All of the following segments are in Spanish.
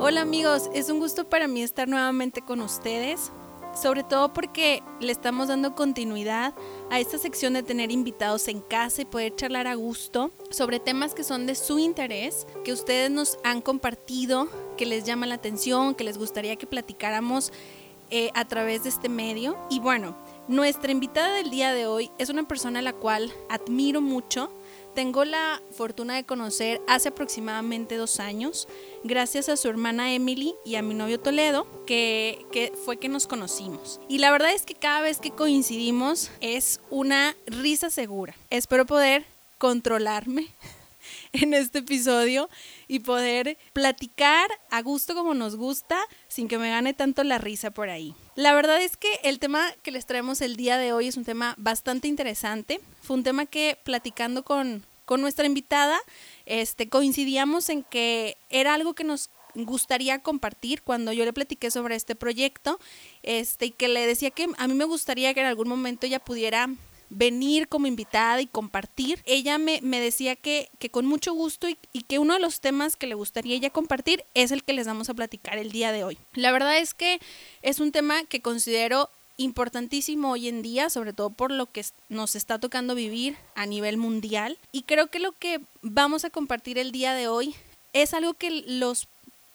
Hola amigos, es un gusto para mí estar nuevamente con ustedes, sobre todo porque le estamos dando continuidad a esta sección de tener invitados en casa y poder charlar a gusto sobre temas que son de su interés, que ustedes nos han compartido, que les llama la atención, que les gustaría que platicáramos eh, a través de este medio. Y bueno, nuestra invitada del día de hoy es una persona a la cual admiro mucho. Tengo la fortuna de conocer hace aproximadamente dos años gracias a su hermana Emily y a mi novio Toledo, que, que, fue que nos conocimos. Y la verdad es que cada vez que coincidimos es una risa segura. Espero poder controlarme en este episodio y poder platicar a gusto como nos gusta sin que me gane tanto la risa por ahí. La verdad es que el tema que les traemos el día de hoy es un tema bastante interesante. Fue un tema que platicando con, con nuestra invitada este, coincidíamos en que era algo que nos gustaría compartir cuando yo le platiqué sobre este proyecto, este, y que le decía que a mí me gustaría que en algún momento ella pudiera venir como invitada y compartir. Ella me, me decía que, que, con mucho gusto y, y, que uno de los temas que le gustaría ella compartir es el que les vamos a platicar el día de hoy. La verdad es que es un tema que considero importantísimo hoy en día, sobre todo por lo que nos está tocando vivir a nivel mundial. Y creo que lo que vamos a compartir el día de hoy es algo que los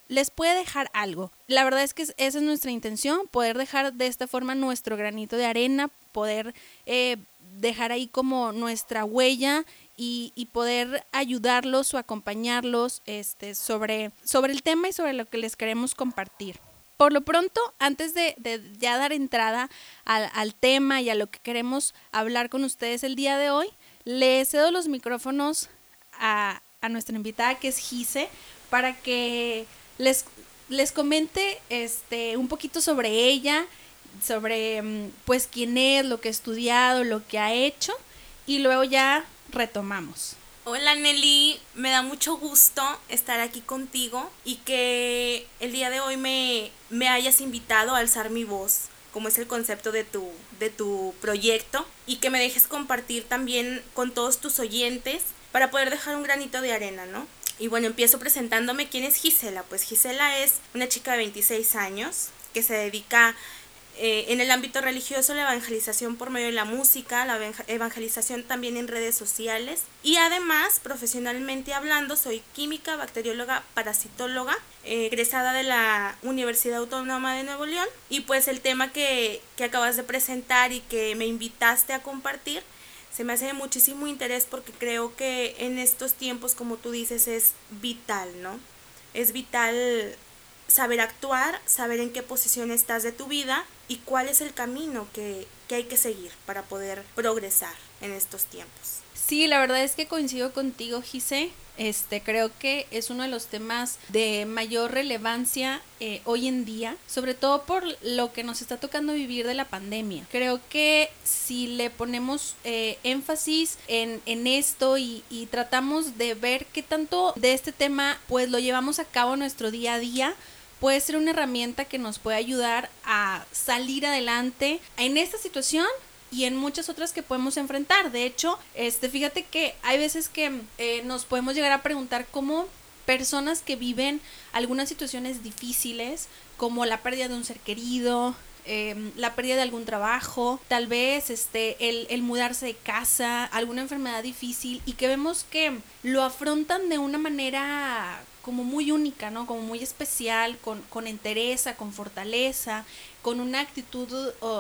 les puede dejar algo. La verdad es que esa es nuestra intención, poder dejar de esta forma nuestro granito de arena, poder eh, dejar ahí como nuestra huella y, y, poder ayudarlos o acompañarlos este, sobre, sobre el tema y sobre lo que les queremos compartir. Por lo pronto, antes de, de ya dar entrada al, al, tema y a lo que queremos hablar con ustedes el día de hoy, le cedo los micrófonos a, a nuestra invitada que es Gise para que les, les comente este, un poquito sobre ella, sobre mm, pues quién es, lo que ha estudiado, lo que ha hecho y luego ya retomamos. Hola Nelly, me da mucho gusto estar aquí contigo y que el día de hoy me, me hayas invitado a alzar mi voz, como es el concepto de tu, de tu proyecto, y que me dejes compartir también con todos tus oyentes para poder dejar un granito de arena, ¿no? Y bueno, empiezo presentándome quién es Gisela. Pues Gisela es una chica de 26 años que se dedica eh, en el ámbito religioso, la evangelización por medio de la música, la evangelización también en redes sociales y además, profesionalmente hablando, soy química, bacterióloga, parasitóloga, eh, egresada de la Universidad Autónoma de Nuevo León y pues el tema que, que acabas de presentar y que me invitaste a compartir se me hace de muchísimo interés porque creo que en estos tiempos, como tú dices, es vital, ¿no? Es vital saber actuar, saber en qué posición estás de tu vida y cuál es el camino que, que hay que seguir para poder progresar en estos tiempos. Sí, la verdad es que coincido contigo, Gise. Este, creo que es uno de los temas de mayor relevancia eh, hoy en día, sobre todo por lo que nos está tocando vivir de la pandemia. Creo que si le ponemos eh, énfasis en, en esto y, y, tratamos de ver qué tanto de este tema pues lo llevamos a cabo en nuestro día a día, puede ser una herramienta que nos puede ayudar a salir adelante en esta situación y en muchas otras que podemos enfrentar. De hecho, este, fíjate que hay veces que eh, nos podemos llegar a preguntar cómo personas que viven algunas situaciones difíciles, como la pérdida de un ser querido, eh, la pérdida de algún trabajo, tal vez este, el, mudarse de casa, alguna enfermedad difícil y que vemos que lo afrontan de una manera como muy única, ¿no? Como muy especial, con, con entereza, con fortaleza, con una actitud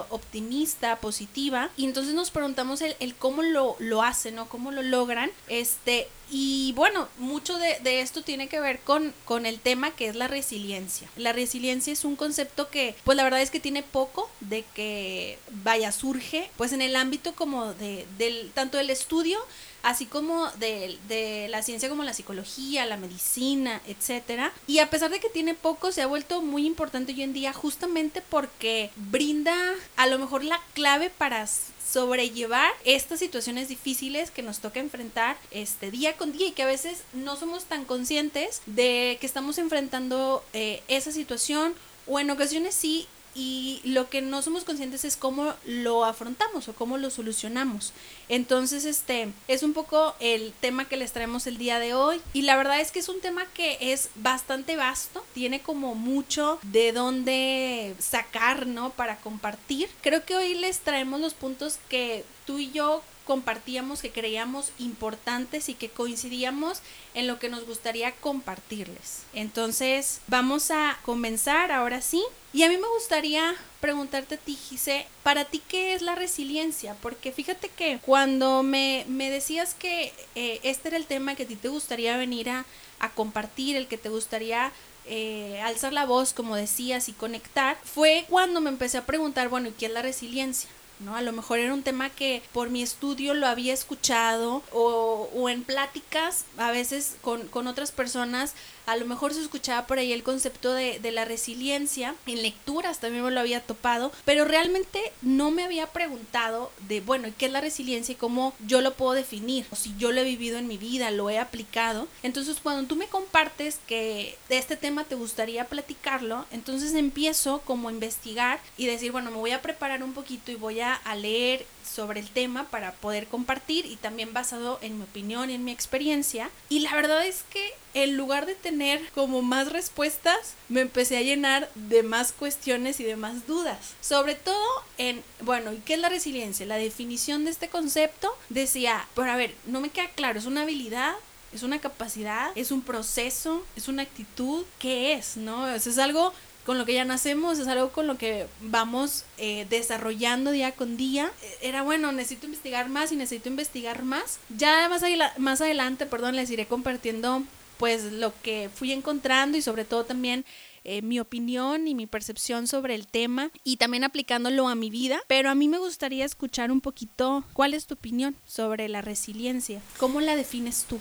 optimista, positiva. Y entonces nos preguntamos el, el cómo lo, lo hacen, ¿no? Cómo lo logran. Este, y bueno, mucho de, de, esto tiene que ver con, con el tema que es la resiliencia. La resiliencia es un concepto que, pues la verdad es que tiene poco de que vaya, surge, pues en el ámbito como de, del, tanto del estudio, así como de, de, la ciencia como la psicología, la medicina, etcétera. Y a pesar de que tiene poco, se ha vuelto muy importante hoy en día justamente porque brinda a lo mejor la clave para sobrellevar estas situaciones difíciles que nos toca enfrentar este día con día y que a veces no somos tan conscientes de que estamos enfrentando eh, esa situación o en ocasiones sí y lo que no somos conscientes es cómo lo afrontamos o cómo lo solucionamos. Entonces, este es un poco el tema que les traemos el día de hoy y la verdad es que es un tema que es bastante vasto, tiene como mucho de dónde sacar, ¿no? Para compartir. Creo que hoy les traemos los puntos que tú y yo compartíamos, que creíamos importantes y que coincidíamos en lo que nos gustaría compartirles. Entonces, vamos a comenzar ahora sí. Y a mí me gustaría preguntarte a para ti, ¿qué es la resiliencia? Porque fíjate que cuando me, me decías que eh, este era el tema que a ti te gustaría venir a, a compartir, el que te gustaría eh, alzar la voz, como decías, y conectar, fue cuando me empecé a preguntar, bueno, ¿y qué es la resiliencia? ¿No? A lo mejor era un tema que por mi estudio lo había escuchado o, o en pláticas, a veces con, con, otras personas, a lo mejor se escuchaba por ahí el concepto de, de, la resiliencia, en lecturas también me lo había topado, pero realmente no me había preguntado de, bueno, ¿qué es la resiliencia y cómo yo lo puedo definir? O si yo lo he vivido en mi vida, lo he aplicado. Entonces, cuando tú me compartes que de este tema te gustaría platicarlo, entonces empiezo como a investigar y decir, bueno, me voy a preparar un poquito y voy a, a leer sobre el tema para poder compartir y también basado en mi opinión y en mi experiencia. Y la verdad es que en lugar de tener como más respuestas, me empecé a llenar de más cuestiones y de más dudas. Sobre todo en, bueno, ¿y qué es la resiliencia? La definición de este concepto decía, pero a ver, no me queda claro, ¿es una habilidad? ¿Es una capacidad? ¿Es un proceso? ¿Es una actitud? ¿Qué es? ¿No? Es algo con lo que ya nacemos, es algo con lo que vamos eh, desarrollando día con día. Era bueno, necesito investigar más y necesito investigar más. Ya más, más adelante, perdón, les iré compartiendo pues lo que fui encontrando y sobre todo también eh, mi opinión y mi percepción sobre el tema y también aplicándolo a mi vida. Pero a mí me gustaría escuchar un poquito cuál es tu opinión sobre la resiliencia. ¿Cómo la defines tú?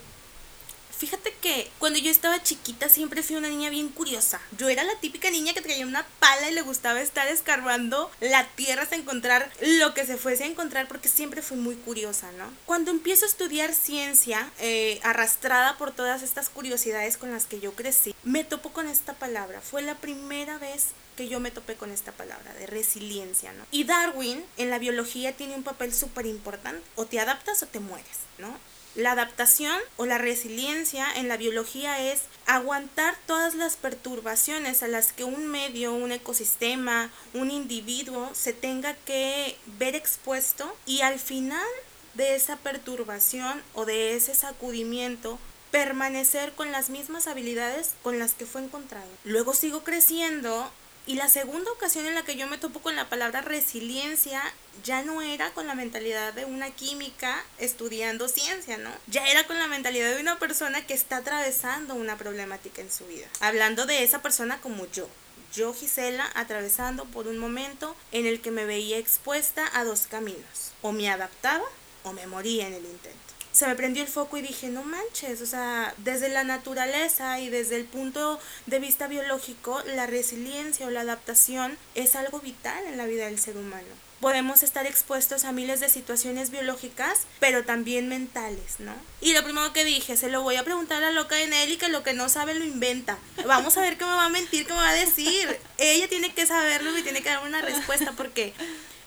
Fíjate que cuando yo estaba chiquita siempre fui una niña bien curiosa. Yo era la típica niña que traía una pala y le gustaba estar escarbando la tierra hasta encontrar lo que se fuese a encontrar porque siempre fui muy curiosa, ¿no? Cuando empiezo a estudiar ciencia, eh, arrastrada por todas estas curiosidades con las que yo crecí, me topo con esta palabra. Fue la primera vez que yo me topé con esta palabra de resiliencia, ¿no? Y Darwin en la biología tiene un papel súper importante. O te adaptas o te mueres, ¿no? La adaptación o la resiliencia en la biología es aguantar todas las perturbaciones a las que un medio, un ecosistema, un individuo se tenga que ver expuesto y al final de esa perturbación o de ese sacudimiento permanecer con las mismas habilidades con las que fue encontrado. Luego sigo creciendo y la segunda ocasión en la que yo me topo con la palabra resiliencia ya no era con la mentalidad de una química estudiando ciencia, ¿no? Ya era con la mentalidad de una persona que está atravesando una problemática en su vida. Hablando de esa persona como yo. Yo, Gisela, atravesando por un momento en el que me veía expuesta a dos caminos. O me adaptaba o me moría en el intento se me prendió el foco y dije, no manches, o sea, desde la naturaleza y desde el punto de vista biológico, la resiliencia o la adaptación es algo vital en la vida del ser humano. Podemos estar expuestos a miles de situaciones biológicas, pero también mentales, ¿no? Y lo primero que dije, se lo voy a preguntar a la loca de Nelly que lo que no sabe lo inventa. Vamos a ver qué me va a mentir, qué me va a decir. Ella tiene que saberlo y tiene que dar una respuesta porque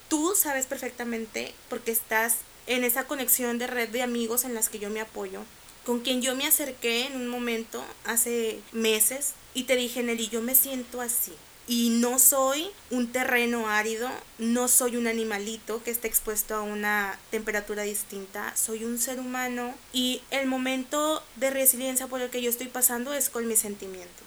tú sabes perfectamente porque estás en esa conexión de red de amigos en las que yo me apoyo, con quien yo me acerqué en un momento hace meses y te dije, Nelly, yo me siento así. Y no soy un terreno árido, no soy un animalito que esté expuesto a una temperatura distinta, soy un ser humano y el momento de resiliencia por el que yo estoy pasando es con mis sentimientos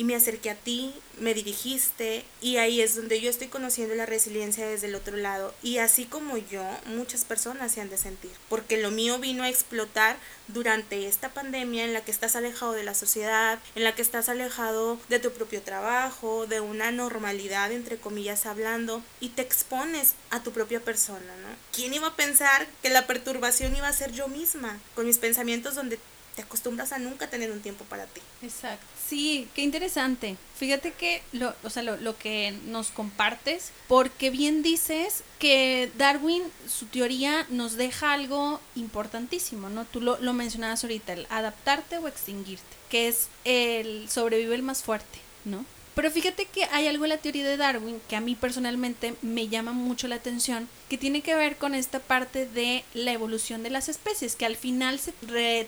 y me acerqué a ti, me dirigiste y ahí es donde yo estoy conociendo la resiliencia desde el otro lado y así como yo, muchas personas se han de sentir, porque lo mío vino a explotar durante esta pandemia en la que estás alejado de la sociedad, en la que estás alejado de tu propio trabajo, de una normalidad entre comillas hablando y te expones a tu propia persona, ¿no? ¿Quién iba a pensar que la perturbación iba a ser yo misma con mis pensamientos donde acostumbras a nunca tener un tiempo para ti. Exacto. Sí, qué interesante. Fíjate que lo, o sea, lo, lo, que nos compartes, porque bien dices que Darwin, su teoría nos deja algo importantísimo, ¿no? Tú lo, lo mencionabas ahorita, el adaptarte o extinguirte, que es el sobrevive el más fuerte, ¿no? Pero fíjate que hay algo en la teoría de Darwin que a mí personalmente me llama mucho la atención, que tiene que ver con esta parte de la evolución de las especies, que al final se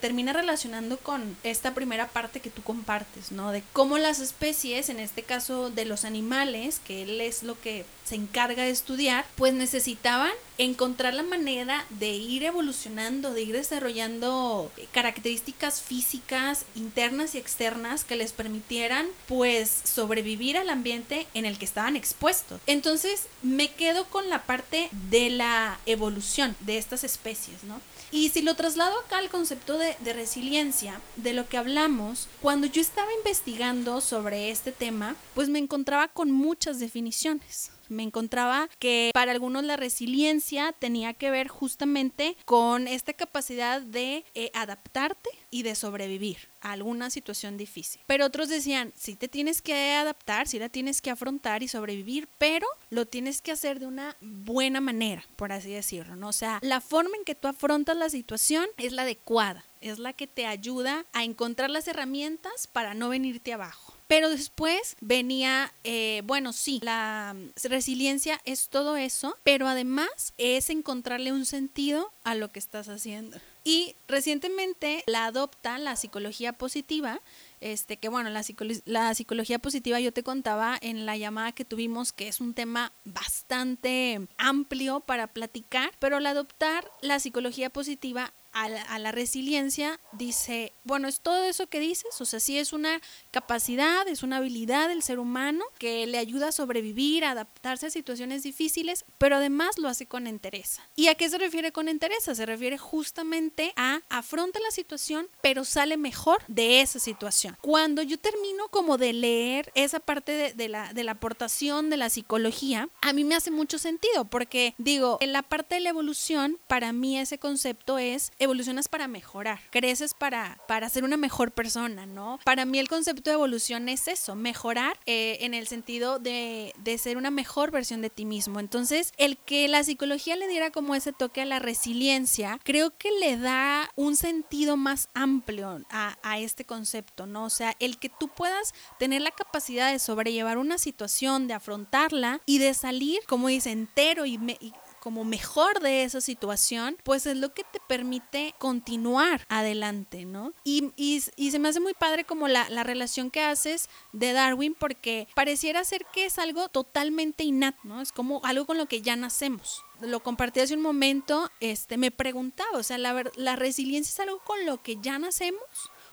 termina relacionando con esta primera parte que tú compartes, ¿no? De cómo las especies, en este caso de los animales, que él es lo que se encarga de estudiar, pues necesitaban encontrar la manera de ir evolucionando, de ir desarrollando características físicas internas y externas que les permitieran pues sobrevivir al ambiente en el que estaban expuestos. Entonces me quedo con la parte de la evolución de estas especies, ¿no? Y si lo traslado acá al concepto de, de, resiliencia, de lo que hablamos, cuando yo estaba investigando sobre este tema, pues me encontraba con muchas definiciones me encontraba que para algunos la resiliencia tenía que ver justamente con esta capacidad de eh, adaptarte y de sobrevivir a alguna situación difícil. Pero otros decían, sí te tienes que adaptar, sí la tienes que afrontar y sobrevivir, pero lo tienes que hacer de una buena manera, por así decirlo, ¿no? O sea, la forma en que tú afrontas la situación es la adecuada, es la que te ayuda a encontrar las herramientas para no venirte abajo. Pero después venía, eh, bueno, sí, la resiliencia es todo eso, pero además es encontrarle un sentido a lo que estás haciendo. Y recientemente la adopta la psicología positiva, este que bueno, la, la, psicología positiva yo te contaba en la llamada que tuvimos que es un tema bastante amplio para platicar, pero al adoptar la psicología positiva a la, resiliencia, dice, bueno, es todo eso que dices, o sea, sí es una capacidad, es una habilidad del ser humano que le ayuda a sobrevivir, a adaptarse a situaciones difíciles, pero además lo hace con entereza. ¿Y a qué se refiere con entereza? Se refiere justamente a afronta la situación, pero sale mejor de esa situación. Cuando yo termino como de leer esa parte de, de la, de la aportación de la psicología, a mí me hace mucho sentido, porque digo, en la parte de la evolución, para mí ese concepto es evolucionas para mejorar, creces para, para ser una mejor persona, ¿no? Para mí el concepto de evolución es eso, mejorar eh, en el sentido de, de ser una mejor versión de ti mismo. Entonces, el que la psicología le diera como ese toque a la resiliencia, creo que le da un sentido más amplio a, a este concepto, ¿no? O sea, el que tú puedas tener la capacidad de sobrellevar una situación, de afrontarla y de salir, como dice, entero y, me, y como mejor de esa situación, pues es lo que te permite continuar adelante, ¿no? Y, y, se me hace muy padre como la, la, relación que haces de Darwin porque pareciera ser que es algo totalmente innato, ¿no? Es como algo con lo que ya nacemos lo compartí hace un momento, este, me preguntaba, o sea, la, la resiliencia es algo con lo que ya nacemos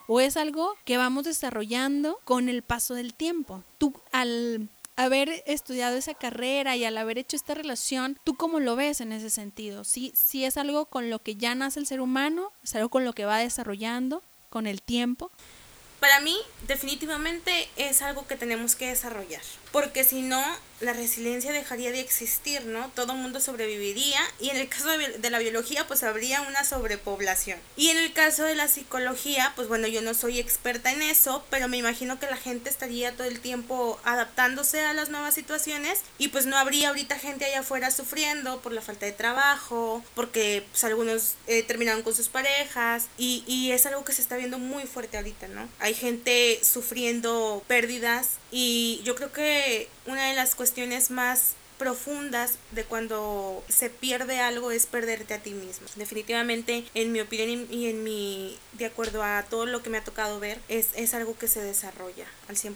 o es algo que vamos desarrollando con el paso del tiempo. Tú al haber estudiado esa carrera y al haber hecho esta relación, ¿tú cómo lo ves en ese sentido? ¿Sí, sí es algo con lo que ya nace el ser humano? ¿Es algo con lo que va desarrollando con el tiempo? Para mí, definitivamente es algo que tenemos que desarrollar, porque si no, la resiliencia dejaría de existir, ¿no? Todo mundo sobreviviría y en el caso de, la biología pues habría una sobrepoblación. Y en el caso de la psicología, pues bueno, yo no soy experta en eso, pero me imagino que la gente estaría todo el tiempo adaptándose a las nuevas situaciones y pues no habría ahorita gente allá afuera sufriendo por la falta de trabajo, porque pues algunos eh, terminaron con sus parejas y, y es algo que se está viendo muy fuerte ahorita, ¿no? Hay gente sufriendo pérdidas y yo creo que una de las cuestiones más profundas de cuando se pierde algo es perderte a ti mismo. Definitivamente, en mi opinión y en mi, de acuerdo a todo lo que me ha tocado ver, es, es algo que se desarrolla al 100%.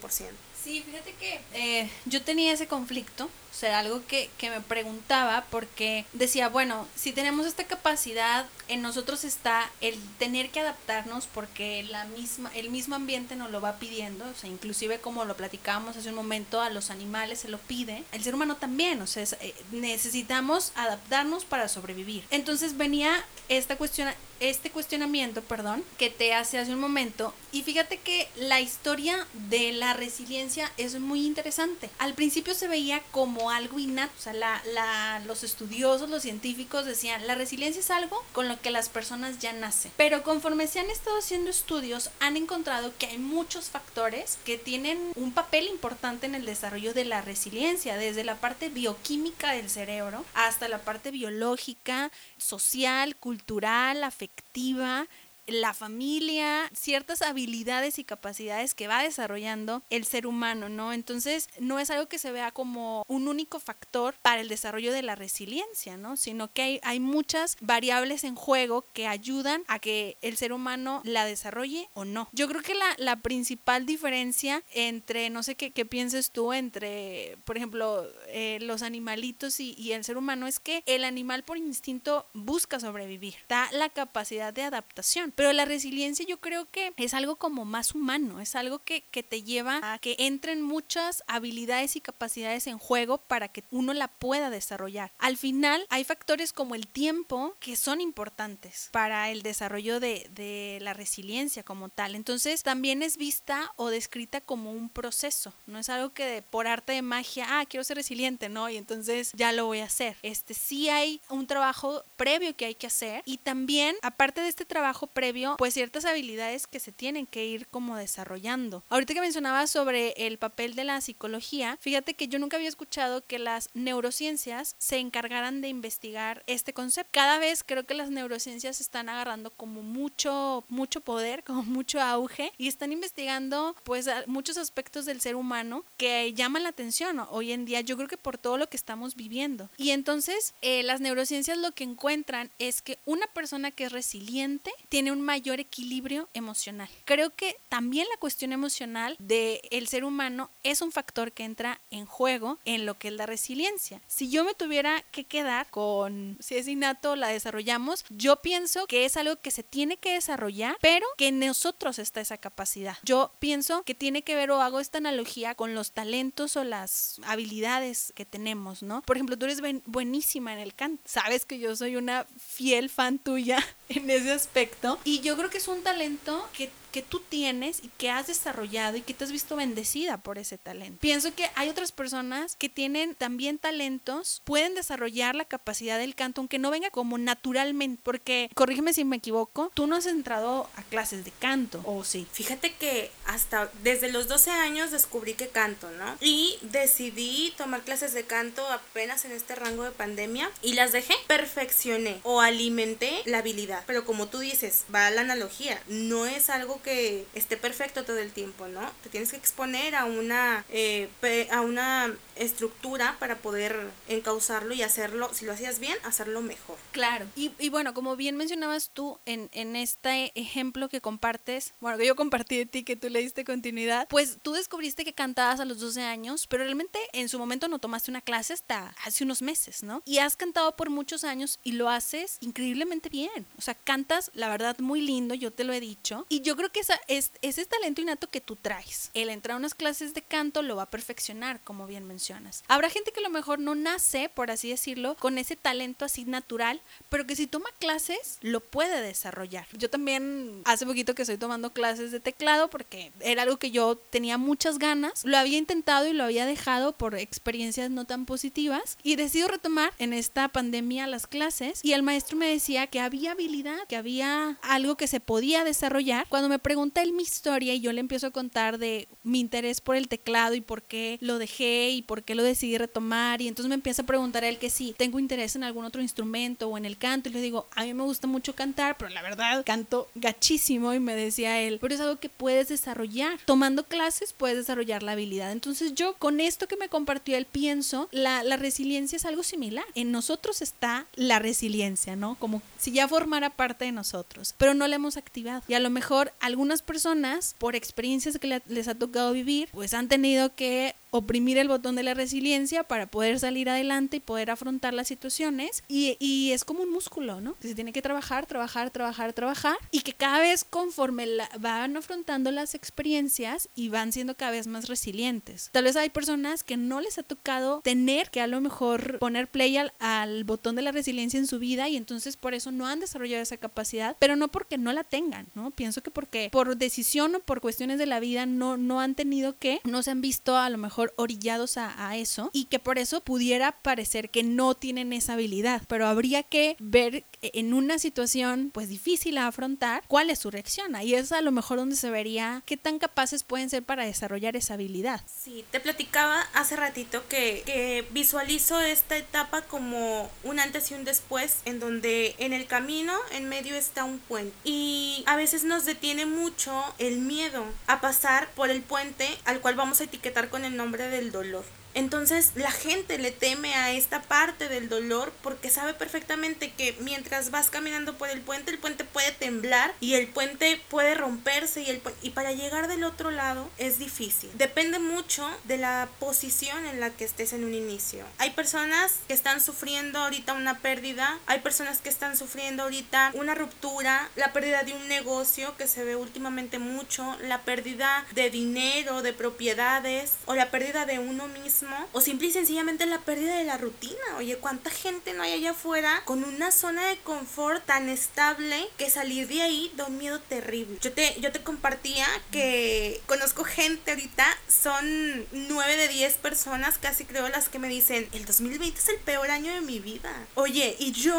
Sí, fíjate que eh, yo tenía ese conflicto, o sea, algo que, que me preguntaba porque decía, bueno, si tenemos esta capacidad, en nosotros está el tener que adaptarnos porque la misma, el mismo ambiente nos lo va pidiendo, o sea, inclusive como lo platicábamos hace un momento, a los animales se lo pide, el ser humano también, o sea, eh, necesitamos adaptarnos para sobrevivir. Entonces venía esta cuestión este cuestionamiento, perdón, que te hace hace un momento. Y fíjate que la historia de la resiliencia es muy interesante. Al principio se veía como algo innato, o sea, la, los estudiosos, los científicos decían, la resiliencia es algo con lo que las personas ya nacen. Pero conforme se han estado haciendo estudios, han encontrado que hay muchos factores que tienen un papel importante en el desarrollo de la resiliencia, desde la parte bioquímica del cerebro hasta la parte biológica, social, cultural, afectiva la familia, ciertas habilidades y capacidades que va desarrollando el ser humano, ¿no? Entonces, no es algo que se vea como un único factor para el desarrollo de la resiliencia, ¿no? Sino que hay, hay muchas variables en juego que ayudan a que el ser humano la desarrolle o no. Yo creo que la, la principal diferencia entre, no sé qué, qué pienses tú, entre, por ejemplo, eh, los animalitos y, y el ser humano es que el animal por instinto busca sobrevivir, da la capacidad de adaptación, pero la resiliencia yo creo que es algo como más humano, es algo que, que te lleva a que entren muchas habilidades y capacidades en juego para que uno la pueda desarrollar. Al final hay factores como el tiempo que son importantes para el desarrollo de, de la resiliencia como tal. Entonces también es vista o descrita como un proceso, no es algo que por arte de magia, ah, quiero ser resiliente, ¿no? Y entonces ya lo voy a hacer. Este sí hay un trabajo previo que hay que hacer y también aparte de este trabajo previo, pues ciertas habilidades que se tienen que ir como desarrollando. Ahorita que mencionaba sobre el papel de la psicología, fíjate que yo nunca había escuchado que las neurociencias se encargaran de investigar este concepto. Cada vez creo que las neurociencias están agarrando como mucho mucho poder, como mucho auge y están investigando pues muchos aspectos del ser humano que llaman la atención hoy en día. Yo creo que por todo lo que estamos viviendo. Y entonces eh, las neurociencias lo que encuentran es que una persona que es resiliente tiene un mayor equilibrio emocional. Creo que también la cuestión emocional del el ser humano es un factor que entra en juego en lo que es la resiliencia. Si yo me tuviera que quedar con si es innato, la desarrollamos, yo pienso que es algo que se tiene que desarrollar, pero que en nosotros está esa capacidad. Yo pienso que tiene que ver o hago esta analogía con los talentos o las habilidades que tenemos, ¿no? Por ejemplo, tú eres buenísima en el canto. Sabes que yo soy una fiel fan tuya en ese aspecto. Y yo creo que es un talento que que tú tienes y que has desarrollado y que te has visto bendecida por ese talento. Pienso que hay otras personas que tienen también talentos, pueden desarrollar la capacidad del canto, aunque no venga como naturalmente, porque, corrígeme si me equivoco, tú no has entrado a clases de canto, ¿o sí? Fíjate que hasta desde los 12 años descubrí que canto, ¿no? Y decidí tomar clases de canto apenas en este rango de pandemia y las dejé, perfeccioné o alimenté la habilidad. Pero como tú dices, va la analogía, no es algo que esté perfecto todo el tiempo, ¿no? Te tienes que exponer a una, eh, a una estructura para poder encauzarlo y hacerlo, si lo hacías bien, hacerlo mejor. Claro. Y, y bueno, como bien mencionabas tú en, en este ejemplo que compartes, bueno, que yo compartí de ti, que tú le diste continuidad, pues tú descubriste que cantabas a los 12 años, pero realmente en su momento no tomaste una clase hasta hace unos meses, ¿no? Y has cantado por muchos años y lo haces increíblemente bien. O sea, cantas, la verdad, muy lindo, yo te lo he dicho. Y yo creo que esa, es, ese talento innato que tú traes. El entrar a unas clases de canto lo va a perfeccionar, como bien mencionas. Habrá gente que a lo mejor no nace, por así decirlo, con ese talento así natural, pero que si toma clases lo puede desarrollar. Yo también hace poquito que estoy tomando clases de teclado porque era algo que yo tenía muchas ganas. Lo había intentado y lo había dejado por experiencias no tan positivas y decido retomar en esta pandemia las clases y el maestro me decía que había habilidad, que había algo que se podía desarrollar. Cuando me pregunta él mi historia y yo le empiezo a contar de mi interés por el teclado y por qué lo dejé y por qué lo decidí retomar y entonces me empieza a preguntar él que si tengo interés en algún otro instrumento o en el canto y le digo, a mí me gusta mucho cantar, pero la verdad canto gachísimo y me decía él, pero es algo que puedes desarrollar. Tomando clases puedes desarrollar la habilidad. Entonces yo con esto que me compartió él pienso, la, la resiliencia es algo similar. En nosotros está la resiliencia, ¿no? Como si ya formara parte de nosotros, pero no la hemos activado. Y a lo mejor algunas personas, por experiencias que les ha tocado vivir, pues han tenido que oprimir el botón de la resiliencia para poder salir adelante y poder afrontar las situaciones. Y, y es como un músculo, ¿no? Que se tiene que trabajar, trabajar, trabajar, trabajar. Y que cada vez conforme la, van afrontando las experiencias y van siendo cada vez más resilientes. Tal vez hay personas que no les ha tocado tener que a lo mejor poner play al, al botón de la resiliencia en su vida y entonces por eso no han desarrollado esa capacidad, pero no porque no la tengan, ¿no? Pienso que porque por decisión o por cuestiones de la vida no, no han tenido que, no se han visto a lo mejor orillados a, eso y que por eso pudiera parecer que no tienen esa habilidad, pero habría que ver en una situación pues difícil a afrontar, ¿cuál es su reacción? Ahí es a lo mejor donde se vería qué tan capaces pueden ser para desarrollar esa habilidad. Sí, te platicaba hace ratito que, que visualizo esta etapa como un antes y un después, en donde en el camino, en medio está un puente. Y a veces nos detiene mucho el miedo a pasar por el puente al cual vamos a etiquetar con el nombre del dolor. Entonces la gente le teme a esta parte del dolor porque sabe perfectamente que mientras vas caminando por el puente, el puente puede temblar y el puente puede romperse y, el y para llegar del otro lado es difícil. Depende mucho de la posición en la que estés en un inicio. Hay personas que están sufriendo ahorita una pérdida, hay personas que están sufriendo ahorita una ruptura, la pérdida de un negocio que se ve últimamente mucho, la pérdida de dinero, de propiedades o la pérdida de uno mismo o simple y sencillamente la pérdida de la rutina. Oye, ¿cuánta gente no hay allá afuera con una zona de confort tan estable que salir de ahí da un miedo terrible? Yo te, yo te compartía que conozco gente ahorita, son 9 de 10 personas, casi creo las que me dicen, el 2020 es el peor año de mi vida. Oye, y yo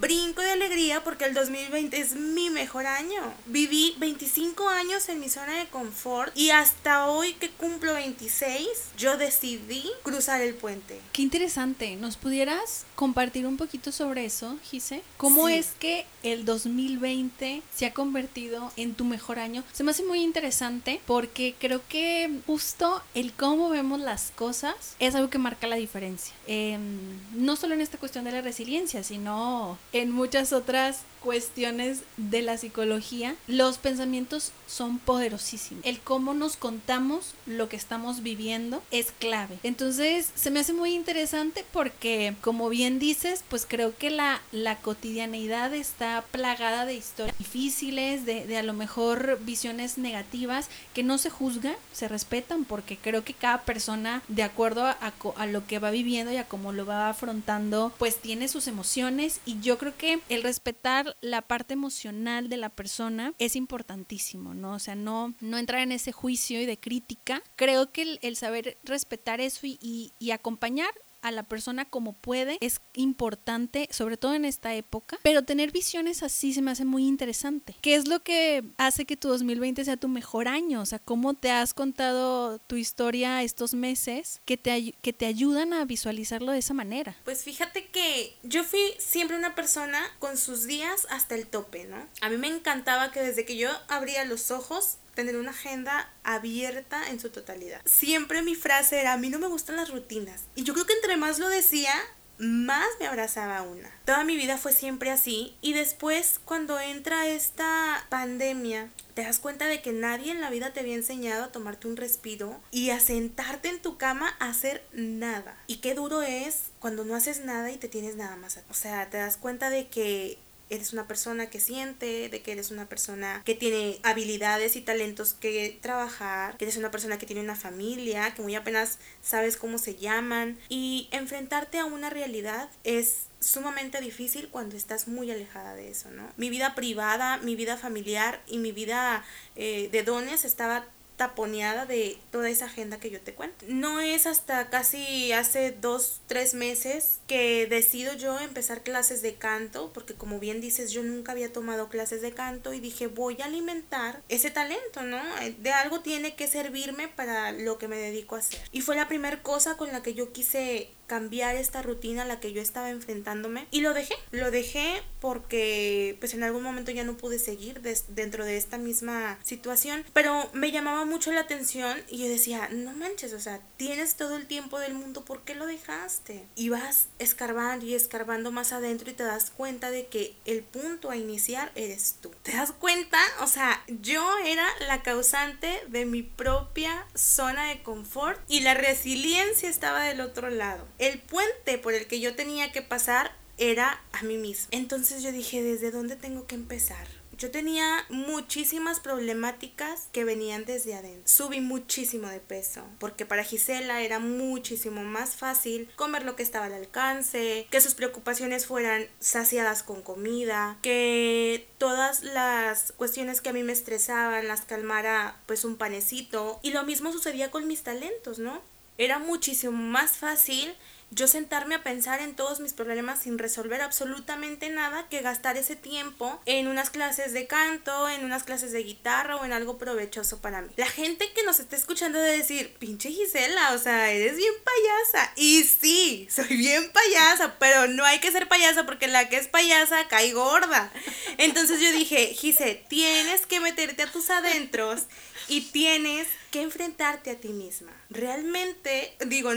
brinco de alegría porque el 2020 es mi mejor año. Viví 25 años en mi zona de confort y hasta hoy que cumplo 26, yo decidí cruzar el puente. Qué interesante. ¿Nos pudieras compartir un poquito sobre eso, Gise? ¿Cómo es que el 2020 se ha convertido en tu mejor año? Se me hace muy interesante porque creo que justo el cómo vemos las cosas es algo que marca la diferencia. Em, no solo en esta cuestión de la resiliencia, sino en muchas otras cuestiones de la psicología, los pensamientos son poderosísimos. El cómo nos contamos lo que estamos viviendo es clave. Entonces, se me hace muy interesante porque, como bien dices, pues creo que la, la cotidianeidad está plagada de historias difíciles, de, de a lo mejor visiones negativas que no se juzgan, se respetan porque creo que cada persona, de acuerdo a, a lo que va viviendo y a cómo lo va afrontando, pues tiene sus emociones y yo creo que el respetar la parte emocional de la persona es importantísimo, ¿no? O sea, no, no entrar en ese juicio y de crítica. Creo que el, saber respetar eso y, y acompañar a la persona como puede es importante, sobre todo en esta época, pero tener visiones así se me hace muy interesante. ¿Qué es lo que hace que tu 2020 sea tu mejor año? O sea, ¿cómo te has contado tu historia estos meses que te, que te ayudan a visualizarlo de esa manera? Pues fíjate que yo fui siempre una persona con sus días hasta el tope, ¿no? A mí me encantaba que desde que yo abría los ojos tener una agenda abierta en su totalidad. Siempre mi frase era, a mí no me gustan las rutinas. Y yo creo que entre más lo decía, más me abrazaba una. Toda mi vida fue siempre así y después cuando entra esta pandemia te das cuenta de que nadie en la vida te había enseñado a tomarte un respiro y a sentarte en tu cama a hacer nada. Y qué duro es cuando no haces nada y te tienes nada más. O sea, te das cuenta de que eres una persona que siente, de que eres una persona que tiene habilidades y talentos que trabajar, que eres una persona que tiene una familia, que muy apenas sabes cómo se llaman y enfrentarte a una realidad es sumamente difícil cuando estás muy alejada de eso, ¿no? Mi vida privada, mi vida familiar y mi vida eh, de dones estaba taponeada de toda esa agenda que yo te cuento. No es hasta casi hace dos, tres meses que decido yo empezar clases de canto, porque como bien dices, yo nunca había tomado clases de canto y dije, voy a alimentar ese talento, ¿no? De algo tiene que servirme para lo que me dedico a hacer. Y fue la primera cosa con la que yo quise cambiar esta rutina a la que yo estaba enfrentándome y lo dejé, lo dejé porque pues en algún momento ya no pude seguir dentro de esta misma situación, pero me llamaba mucho la atención y yo decía, no manches, o sea, tienes todo el tiempo del mundo, ¿por qué lo dejaste? Y vas escarbando y escarbando más adentro y te das cuenta de que el punto a iniciar eres tú. ¿Te das cuenta? O sea, yo era la causante de mi propia zona de confort y la resiliencia estaba del otro lado el puente por el que yo tenía que pasar era a mí mismo. Entonces yo dije, ¿desde dónde tengo que empezar? Yo tenía muchísimas problemáticas que venían desde adentro. Subí muchísimo de peso, porque para Gisela era muchísimo más fácil comer lo que estaba al alcance, que sus preocupaciones fueran saciadas con comida, que todas las cuestiones que a mí me estresaban las calmara pues un panecito. Y lo mismo sucedía con mis talentos, ¿no? Era muchísimo más fácil yo sentarme a pensar en todos mis problemas sin resolver absolutamente nada que gastar ese tiempo en unas clases de canto, en unas clases de guitarra o en algo provechoso para mí. La gente que nos está escuchando de decir, pinche Gisela, o sea, eres bien payasa. Y sí, soy bien payasa, pero no hay que ser payasa porque la que es payasa cae gorda. Entonces yo dije, Gise, tienes que meterte a tus adentros y tienes que enfrentarte a ti misma. Realmente, digo,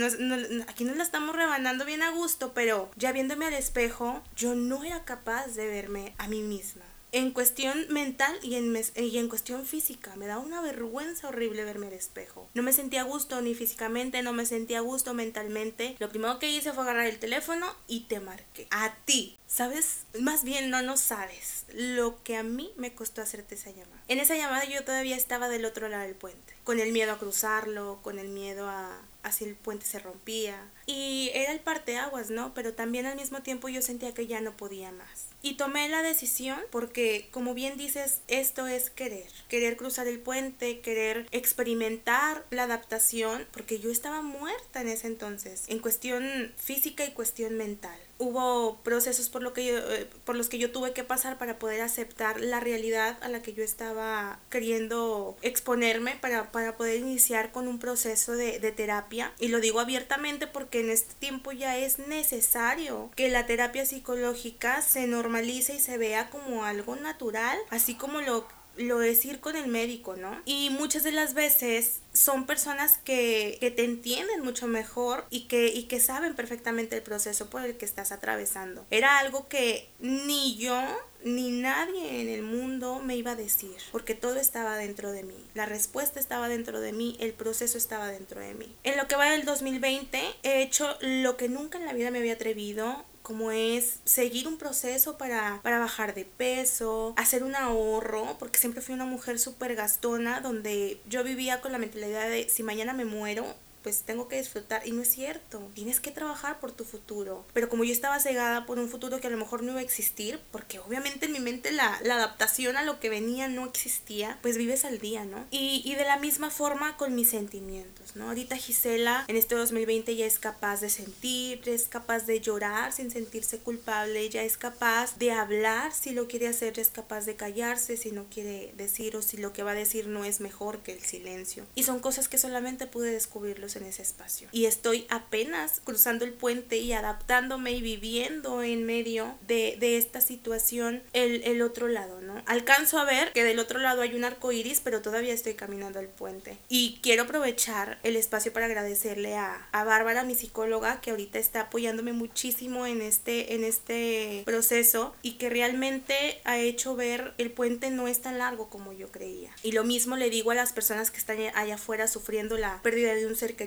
aquí nos la estamos rebanando bien a gusto, pero ya viéndome al espejo, yo no era capaz de verme a mí misma en cuestión mental y en, y en cuestión física. Me da una vergüenza horrible verme al espejo. No me sentía a gusto ni físicamente, no me sentía a gusto mentalmente. Lo primero que hice fue agarrar el teléfono y te marqué. A ti. ¿Sabes? Más bien no, no sabes lo que a mí me costó hacerte esa llamada. En esa llamada yo todavía estaba del otro lado del puente, con el miedo a cruzarlo, con el miedo a, si el puente se rompía. Y era el parteaguas, ¿no? Pero también al mismo tiempo yo sentía que ya no podía más. Y tomé la decisión porque, como bien dices, esto es querer. Querer cruzar el puente, querer experimentar la adaptación, porque yo estaba muerta en ese entonces, en cuestión física y cuestión mental hubo procesos por, lo que yo, eh, por los que yo tuve que pasar para poder aceptar la realidad a la que yo estaba queriendo exponerme para, para poder iniciar con un proceso de, de, terapia. Y lo digo abiertamente porque en este tiempo ya es necesario que la terapia psicológica se normalice y se vea como algo natural, así como lo lo es ir con el médico, ¿no? Y muchas de las veces son personas que, que te entienden mucho mejor y que, y que saben perfectamente el proceso por el que estás atravesando. Era algo que ni yo ni nadie en el mundo me iba a decir, porque todo estaba dentro de mí. La respuesta estaba dentro de mí, el proceso estaba dentro de mí. En lo que va del 2020 he hecho lo que nunca en la vida me había atrevido como es seguir un proceso para, para bajar de peso, hacer un ahorro, porque siempre fui una mujer súper gastona, donde yo vivía con la mentalidad de si mañana me muero, pues tengo que disfrutar. Y no es cierto. Tienes que trabajar por tu futuro. Pero como yo estaba cegada por un futuro que a lo mejor no iba a existir, porque obviamente en mi mente la, la adaptación a lo que venía no existía, pues vives al día, ¿no? Y, y de la misma forma con mis sentimientos, ¿no? Ahorita Gisela en este 2020 ya es capaz de sentir, es capaz de llorar sin sentirse culpable, ya es capaz de hablar si lo quiere hacer, ya es capaz de callarse si no quiere decir o si lo que va a decir no es mejor que el silencio. Y son cosas que solamente pude descubrirlos en ese espacio. Y estoy apenas cruzando el puente y adaptándome y viviendo en medio de, de esta situación el, el, otro lado, ¿no? Alcanzo a ver que del otro lado hay un arco iris, pero todavía estoy caminando el puente. Y quiero aprovechar el espacio para agradecerle a, a Bárbara, mi psicóloga, que ahorita está apoyándome muchísimo en este, en este proceso y que realmente ha hecho ver el puente no es tan largo como yo creía. Y lo mismo le digo a las personas que están allá afuera sufriendo la pérdida de un ser querido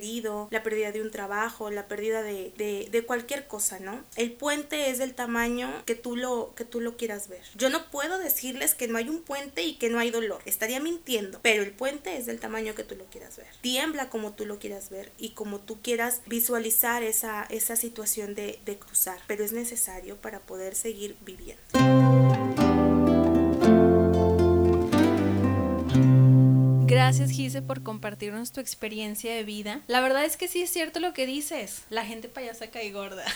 la pérdida de un trabajo, la pérdida de, de, cualquier cosa, ¿no? El puente es del tamaño que tú, lo, que tú lo quieras ver. Yo no puedo decirles que no hay un puente y que no hay dolor, estaría mintiendo, pero el puente es del tamaño que tú lo quieras ver. Tiembla como tú lo quieras ver y como tú quieras visualizar esa, esa situación de, de cruzar, pero es necesario para poder seguir viviendo. Gracias, Gise, por compartirnos tu experiencia de vida. La verdad es que sí es cierto lo que dices. La gente payasa cae gorda.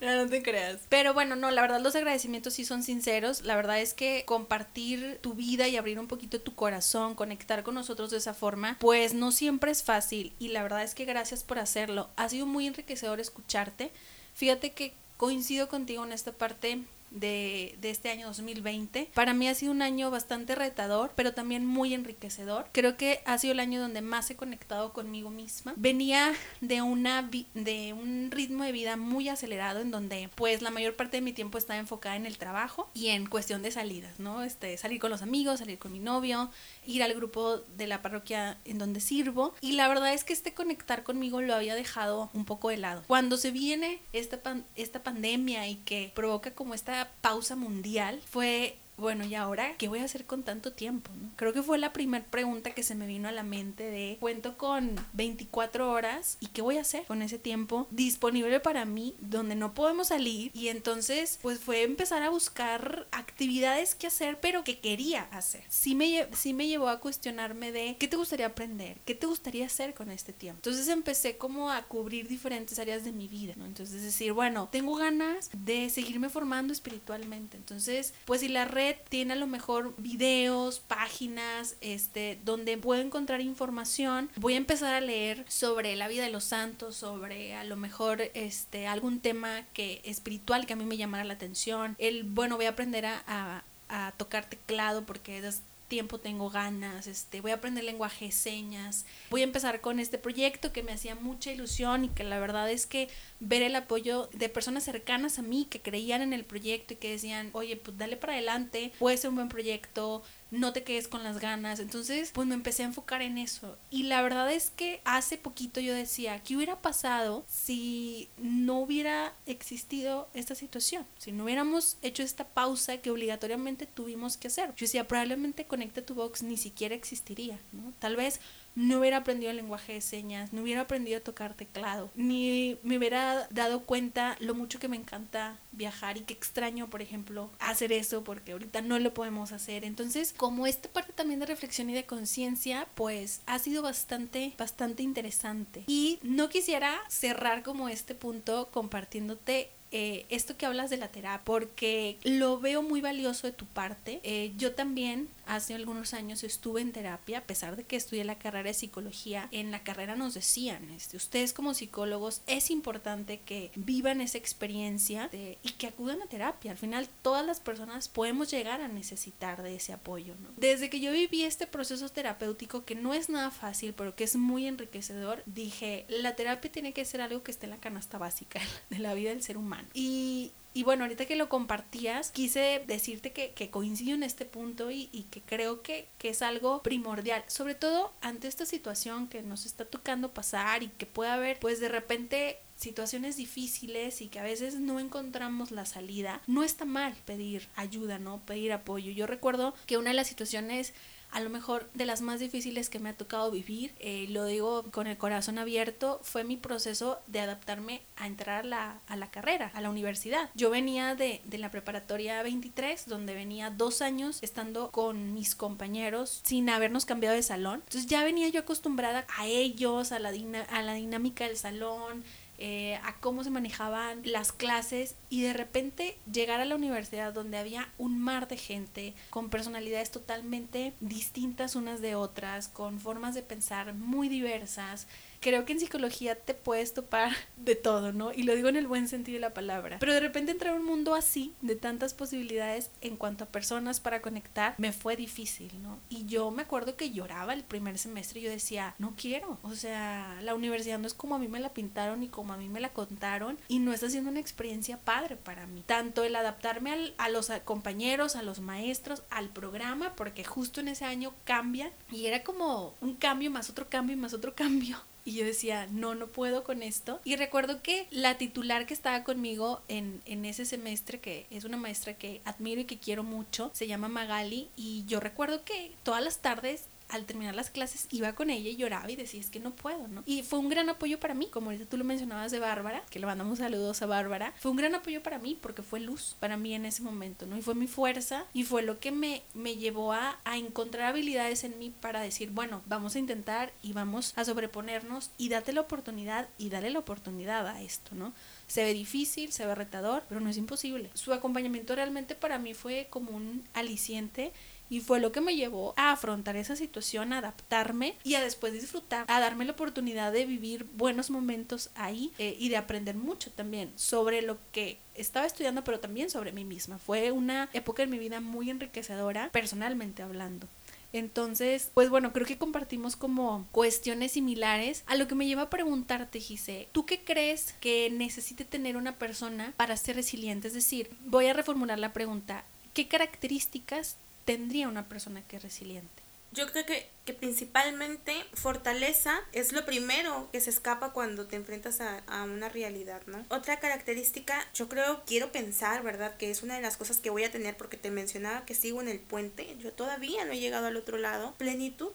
No, no te creas. Pero bueno, no, la verdad los agradecimientos sí son sinceros. La verdad es que compartir tu vida y abrir un poquito tu corazón, conectar con nosotros de esa forma, pues no siempre es fácil. Y la verdad es que gracias por hacerlo. Ha sido muy enriquecedor escucharte. Fíjate que coincido contigo en esta parte de, de, este año 2020. Para mí ha sido un año bastante retador, pero también muy enriquecedor. Creo que ha sido el año donde más he conectado conmigo misma. Venía de, una de un ritmo de vida muy acelerado en donde pues la mayor parte de mi tiempo estaba enfocada en el trabajo y en cuestión de salidas, ¿no? Este, salir con los amigos, salir con mi novio, ir al grupo de la parroquia en donde sirvo y la verdad es que este conectar conmigo lo había dejado un poco de lado. Cuando se viene esta, esta pandemia y que provoca como esta pausa mundial, fue bueno, ¿y ahora qué voy a hacer con tanto tiempo? Creo que fue la primera pregunta que se me vino a la mente de cuento con 24 horas y qué voy a hacer con ese tiempo disponible para mí donde no podemos salir y entonces pues fue empezar a buscar actividades que hacer pero que quería hacer. Sí me, sí me llevó a cuestionarme de qué te gustaría aprender, qué te gustaría hacer con este tiempo. Entonces empecé como a cubrir diferentes áreas de mi vida, ¿no? Entonces decir, bueno, tengo ganas de seguirme formando espiritualmente. Entonces, pues si la red tiene a lo mejor videos, páginas, este, donde puedo encontrar información, voy a empezar a leer sobre la vida de los santos, sobre a lo mejor este, algún tema que espiritual que a mí me llamara la atención. El, bueno, voy a aprender a, a, a tocar teclado porque es tiempo tengo ganas, este, voy a aprender lenguaje de señas, voy a empezar con este proyecto que me hacía mucha ilusión y que la verdad es que ver el apoyo de personas cercanas a mí que creían en el proyecto y que decían, oye, pues dale para adelante, puede ser un buen proyecto, no te quedes con las ganas. Entonces, pues me empecé a enfocar en eso. Y la verdad es que hace poquito yo decía, ¿qué hubiera pasado si no hubiera existido esta situación? Si no hubiéramos hecho esta pausa que obligatoriamente tuvimos que hacer. Yo decía, probablemente Conecta tu Box ni siquiera existiría, ¿no? Tal vez no hubiera aprendido el lenguaje de señas, no hubiera aprendido a tocar teclado, ni me hubiera dado cuenta lo mucho que me encanta viajar y que extraño, por ejemplo, hacer eso porque ahorita no lo podemos hacer. Entonces, como esta parte también de reflexión y de conciencia, pues ha sido bastante, bastante interesante. Y no quisiera cerrar como este punto compartiéndote eh, esto que hablas de la terapia, porque lo veo muy valioso de tu parte. Eh, yo también hace algunos años estuve en terapia, a pesar de que estudié la carrera de psicología, en la carrera nos decían, este, ustedes como psicólogos es importante que vivan esa experiencia y que acudan a terapia. Al final todas las personas podemos llegar a necesitar de ese apoyo. Desde que yo viví este proceso terapéutico, que no es nada fácil, pero que es muy enriquecedor, dije, la terapia tiene que ser algo que esté en la canasta básica de la vida del ser humano. Y, y bueno, ahorita que lo compartías, quise decirte que, que coincido en este punto y, y que creo que, que, es algo primordial, sobre todo ante esta situación que nos está tocando pasar y que puede haber, pues de repente situaciones difíciles y que a veces no encontramos la salida, no está mal pedir ayuda, ¿no? Pedir apoyo. Yo recuerdo que una de las situaciones a lo mejor de las más difíciles que me ha tocado vivir, eh, lo digo con el corazón abierto, fue mi proceso de adaptarme a entrar a la, a la carrera, a la universidad. Yo venía de, de, la preparatoria 23, donde venía dos años estando con mis compañeros sin habernos cambiado de salón. Entonces ya venía yo acostumbrada a ellos, a la, a la dinámica del salón, eh, a cómo se manejaban las clases y de repente llegar a la universidad donde había un mar de gente con personalidades totalmente distintas unas de otras, con formas de pensar muy diversas, creo que en psicología te puedes topar de todo, ¿no? Y lo digo en el buen sentido de la palabra. Pero de repente entrar a un mundo así, de tantas posibilidades en cuanto a personas para conectar, me fue difícil, ¿no? Y yo me acuerdo que lloraba el primer semestre y yo decía, no quiero. O sea, la universidad no es como a mí me la pintaron y como a mí me la contaron y no está siendo una experiencia padre para mí. Tanto el adaptarme a los compañeros, a los maestros, al programa, porque justo en ese año cambian y era como un cambio más otro cambio más otro cambio y yo decía, no, no puedo con esto. Y recuerdo que la titular que estaba conmigo en, en ese semestre, que es una maestra que admiro y que quiero mucho, se llama Magali, y yo recuerdo que todas las tardes al terminar las clases iba con ella y lloraba y decía, es que no puedo, ¿no? Y fue un gran apoyo para mí, como ahorita tú lo mencionabas de Bárbara, que le mandamos saludos a Bárbara, fue un gran apoyo para mí porque fue luz para mí en ese momento, ¿no? Y fue mi fuerza y fue lo que me, me llevó a, a encontrar habilidades en mí para decir, bueno, vamos a intentar y vamos a sobreponernos y date la oportunidad y dale la oportunidad a esto, ¿no? Se ve difícil, se ve retador, pero no es imposible. Su acompañamiento realmente para mí fue como un aliciente y fue lo que me llevó a afrontar esa situación, a adaptarme y a después disfrutar, a darme la oportunidad de vivir buenos momentos ahí eh, y de aprender mucho también sobre lo que estaba estudiando, pero también sobre mí misma. Fue una época en mi vida muy enriquecedora, personalmente hablando. Entonces, pues bueno, creo que compartimos como cuestiones similares a lo que me lleva a preguntarte, Gise, ¿tú qué crees que necesite tener una persona para ser resiliente? Es decir, voy a reformular la pregunta, ¿qué características tendría una persona que es resiliente? Yo creo que, que principalmente fortaleza es lo primero que se escapa cuando te enfrentas a, a, una realidad, ¿no? Otra característica, yo creo, quiero pensar, ¿verdad? Que es una de las cosas que voy a tener porque te mencionaba que sigo en el puente, yo todavía no he llegado al otro lado, plenitud.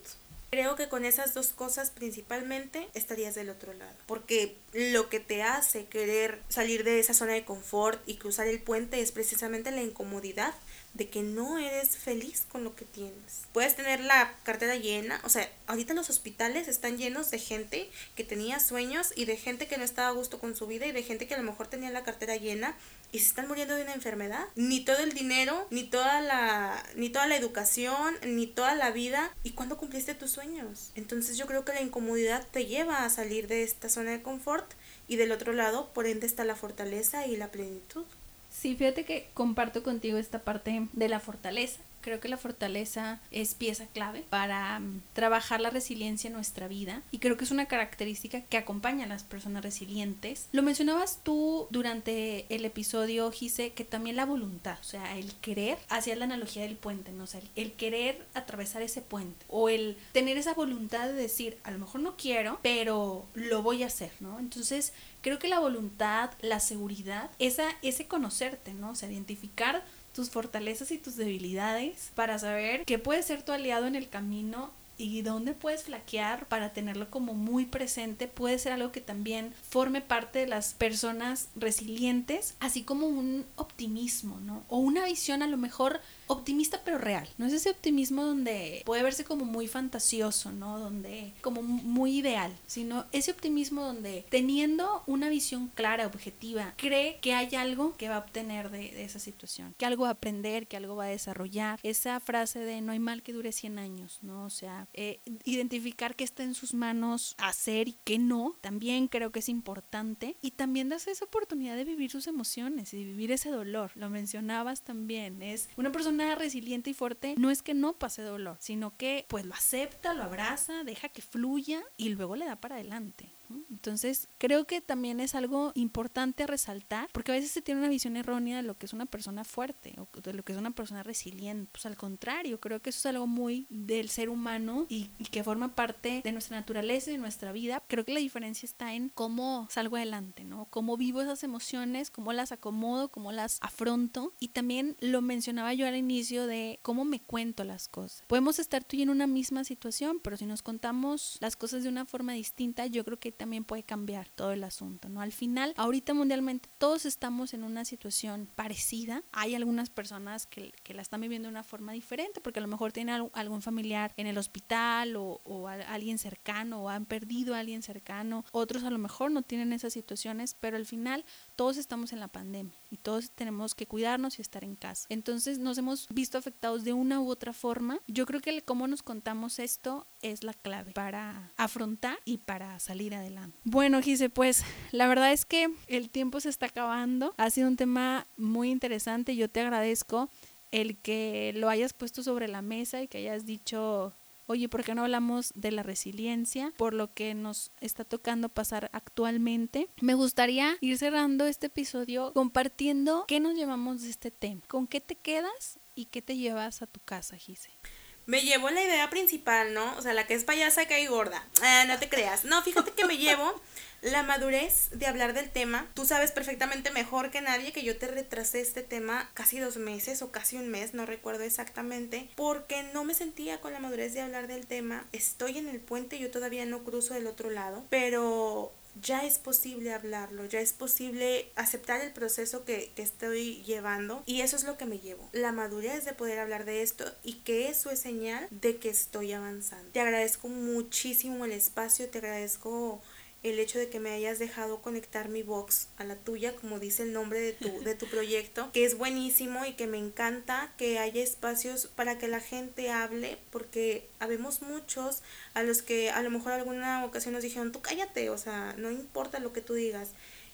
Creo que con esas dos cosas principalmente estarías del otro lado. Porque lo que te hace querer salir de esa zona de confort y cruzar el puente es precisamente la incomodidad de que no eres feliz con lo que tienes. Puedes tener la cartera llena, o sea, ahorita los hospitales están llenos de gente que tenía sueños y de gente que no estaba a gusto con su vida y de gente que a lo mejor tenía la cartera llena y se están muriendo de una enfermedad. Ni todo el dinero, ni toda la ni toda la educación, ni toda la vida y cuándo cumpliste tus sueños. Entonces yo creo que la incomodidad te lleva a salir de esta zona de confort y del otro lado, por ende está la fortaleza y la plenitud. Sí, fíjate que comparto contigo esta parte de la fortaleza. Creo que la fortaleza es pieza clave para um, trabajar la resiliencia en nuestra vida y creo que es una característica que acompaña a las personas resilientes. Lo mencionabas tú durante el episodio, Gise, que también la voluntad, o sea, el querer, hacía la analogía del puente, ¿no? O sea, el querer atravesar ese puente o el tener esa voluntad de decir, a lo mejor no quiero, pero lo voy a hacer, ¿no? Entonces, creo que la voluntad, la seguridad, esa, ese conocerte, ¿no? O sea, identificar tus fortalezas y tus debilidades para saber qué puede ser tu aliado en el camino y dónde puedes flaquear para tenerlo como muy presente puede ser algo que también forme parte de las personas resilientes, así como un optimismo, ¿no? O una visión a lo mejor optimista pero real. No es ese optimismo donde puede verse como muy fantasioso, ¿no? Donde como muy ideal, sino ese optimismo donde teniendo una visión clara, objetiva, cree que hay algo que va a obtener de, esa situación, que algo va a aprender, que algo va a desarrollar. Esa frase de no hay mal que dure 100 años, ¿no? O sea, eh, identificar que está en sus manos hacer y que no, también creo que es importante. Y también darse esa oportunidad de vivir sus emociones y de vivir ese dolor. Lo mencionabas también. Es una persona resiliente y fuerte no es que no pase dolor, sino que pues lo acepta, lo abraza, deja que fluya y luego le da para adelante. Entonces, creo que también es algo importante resaltar, porque a veces se tiene una visión errónea de lo que es una persona fuerte o de lo que es una persona resiliente. Pues al contrario, creo que eso es algo muy del ser humano y, que forma parte de nuestra naturaleza y de nuestra vida. Creo que la diferencia está en cómo salgo adelante, ¿no? Cómo vivo esas emociones, cómo las acomodo, cómo las afronto. Y también lo mencionaba yo al inicio de cómo me cuento las cosas. Podemos estar tú y en una misma situación, pero si nos contamos las cosas de una forma distinta, yo creo que también puede cambiar todo el asunto, ¿no? Al final, ahorita mundialmente todos estamos en una situación parecida. Hay algunas personas que, que la están viviendo de una forma diferente porque a lo mejor tienen algún familiar en el hospital o, o alguien cercano o han perdido a alguien cercano. Otros a lo mejor no tienen esas situaciones, pero al final todos estamos en la pandemia y todos tenemos que cuidarnos y estar en casa. Entonces nos hemos visto afectados de una u otra forma. Yo creo que el cómo nos contamos esto es la clave para afrontar y para salir adelante. Bueno, Gise, pues la verdad es que el tiempo se está acabando. Ha sido un tema muy interesante. Yo te agradezco el que lo hayas puesto sobre la mesa y que hayas dicho oye, ¿por qué no hablamos de la resiliencia? Por lo que nos está tocando pasar actualmente. Me gustaría ir cerrando este episodio compartiendo qué nos llevamos de este tema, con qué te quedas y qué te llevas a tu casa, Gise me llevo la idea principal, ¿no? O sea, la que es payasa cae gorda. Ah, no te creas. No, fíjate que me llevo la madurez de hablar del tema. Tú sabes perfectamente mejor que nadie que yo te retrasé este tema casi dos meses o casi un mes, no recuerdo exactamente, porque no me sentía con la madurez de hablar del tema. Estoy en el puente, yo todavía no cruzo del otro lado, pero ya es posible hablarlo, ya es posible aceptar el proceso que, estoy llevando y eso es lo que me llevo, la madurez de poder hablar de esto y que eso es señal de que estoy avanzando. Te agradezco muchísimo el espacio, te agradezco el hecho de que me hayas dejado conectar mi box a la tuya, como dice el nombre de tu, de tu proyecto, que es buenísimo y que me encanta que haya espacios para que la gente hable, porque habemos muchos a los que a lo mejor alguna ocasión nos dijeron, tú cállate, o sea, no importa lo que tú digas.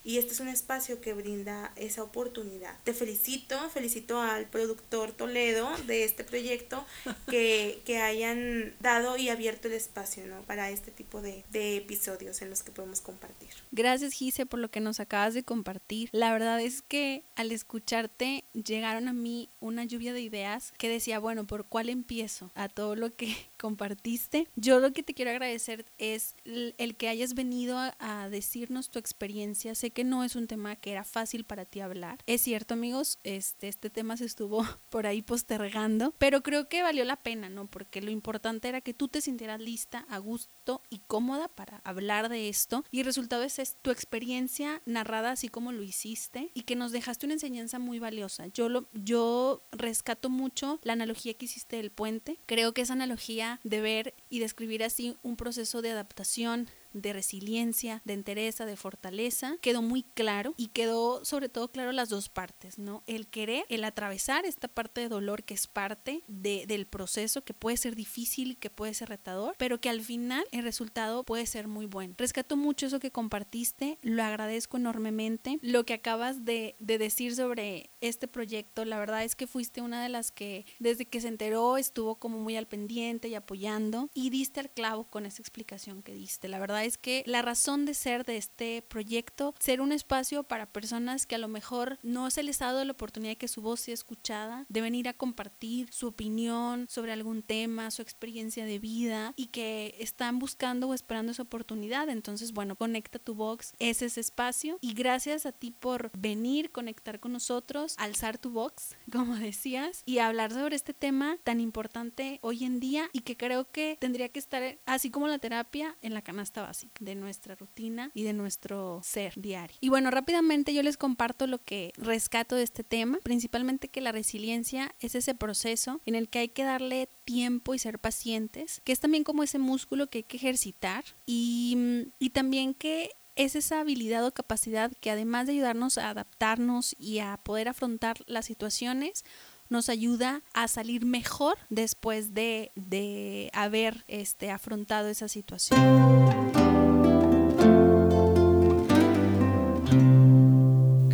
Y este es un espacio que brinda esa oportunidad. Te felicito, felicito al productor Toledo de este proyecto que, que hayan dado y abierto el espacio ¿no? para este tipo de, de episodios en los que podemos compartir. Gracias Gise por lo que nos acabas de compartir. La verdad es que al escucharte llegaron a mí una lluvia de ideas que decía, bueno, ¿por cuál empiezo? A todo lo que compartiste. Yo lo que te quiero agradecer es el que hayas venido a, decirnos tu experiencia. Sé que no es un tema que era fácil para ti hablar. Es cierto, amigos, este, este tema se estuvo por ahí postergando, pero creo que valió la pena, ¿no? Porque lo importante era que tú te sintieras lista, a gusto y cómoda para hablar de esto. Y el resultado es, es tu experiencia narrada así como lo hiciste y que nos dejaste una enseñanza muy valiosa. Yo, lo, yo rescato mucho la analogía que hiciste del puente. Creo que esa analogía de ver y describir así un proceso de adaptación de resiliencia, de entereza, de fortaleza, quedó muy claro y quedó sobre todo claro las dos partes, ¿no? El querer, el atravesar esta parte de dolor que es parte de, del proceso, que puede ser difícil, que puede ser retador, pero que al final el resultado puede ser muy bueno. Rescato mucho eso que compartiste, lo agradezco enormemente. Lo que acabas de, de decir sobre este proyecto, la verdad es que fuiste una de las que desde que se enteró estuvo como muy al pendiente y apoyando y diste al clavo con esa explicación que diste. La verdad es que la razón de ser de este proyecto, ser un espacio para personas que a lo mejor no se les ha dado la oportunidad de que su voz sea escuchada, de venir a compartir su opinión sobre algún tema, su experiencia de vida y que están buscando o esperando esa oportunidad. Entonces, bueno, conecta tu box, es ese espacio y gracias a ti por venir, conectar con nosotros, alzar tu box, como decías, y hablar sobre este tema tan importante hoy en día y que creo que tendría que estar, así como la terapia, en la canasta básica de nuestra rutina y de nuestro ser diario. Y bueno, rápidamente yo les comparto lo que rescato de este tema, principalmente que la resiliencia es ese proceso en el que hay que darle tiempo y ser pacientes, que es también como ese músculo que hay que ejercitar y, y también que es esa habilidad o capacidad que además de ayudarnos a adaptarnos y a poder afrontar las situaciones, nos ayuda a salir mejor después de, de haber este, afrontado esa situación.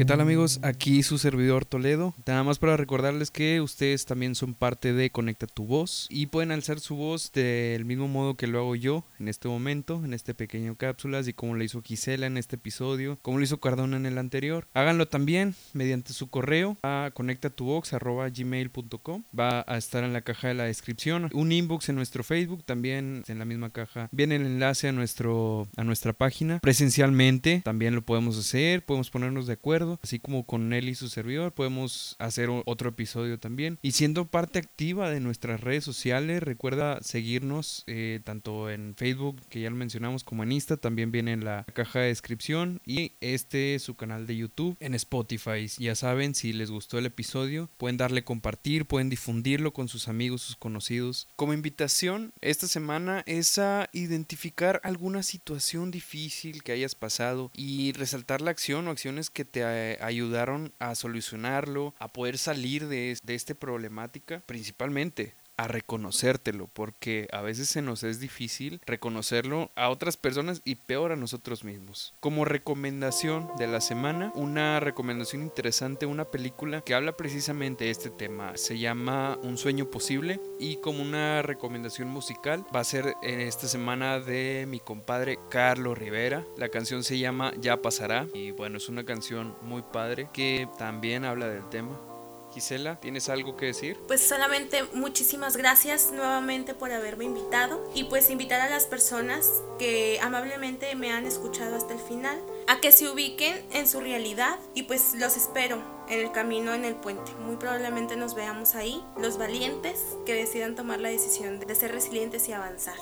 ¿Qué tal amigos? Aquí su servidor Toledo. Nada más para recordarles que ustedes también son parte de Conecta tu voz y pueden alzar su voz del mismo modo que lo hago yo en este momento, en este pequeño cápsula, y como lo hizo Gisela en este episodio, como lo hizo Cardona en el anterior. Háganlo también mediante su correo a conectatuvox.gmail.com. Va a estar en la caja de la descripción. Un inbox en nuestro Facebook, también en la misma caja viene el enlace a, nuestro, a nuestra página. Presencialmente también lo podemos hacer, podemos ponernos de acuerdo así como con él y su servidor, podemos hacer otro episodio también. Y siendo parte activa de nuestras redes sociales, recuerda seguirnos eh, tanto en Facebook, que ya lo mencionamos, como en Insta, también viene en la caja de descripción. Y este es su canal de YouTube en Spotify. Ya saben, si les gustó el episodio, pueden darle compartir, pueden difundirlo con sus amigos, sus conocidos. Como invitación, esta semana es a identificar alguna situación difícil que hayas pasado y resaltar la acción o acciones que te eh, ayudaron a solucionarlo, a poder salir de, de esta problemática, principalmente a reconocértelo, porque a veces se nos es difícil reconocerlo a otras personas y peor a nosotros mismos. Como recomendación de la semana, una recomendación interesante, una película que habla precisamente de este tema. Se llama Un sueño posible y como una recomendación musical va a ser en esta semana de mi compadre Carlos Rivera. La canción se llama Ya pasará y bueno, es una canción muy padre que también habla del tema. Gisela, ¿tienes algo que decir? Pues solamente muchísimas gracias nuevamente por haberme invitado y pues invitar a las personas que amablemente me han escuchado hasta el final a que se ubiquen en su realidad y pues los espero en el camino en el puente. Muy probablemente nos veamos ahí, los valientes que decidan tomar la decisión de ser resilientes y avanzar.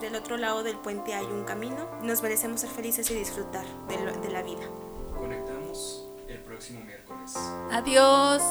Del otro lado del puente hay un camino, nos merecemos ser felices y disfrutar de, de la vida. Conectamos el próximo. Adiós.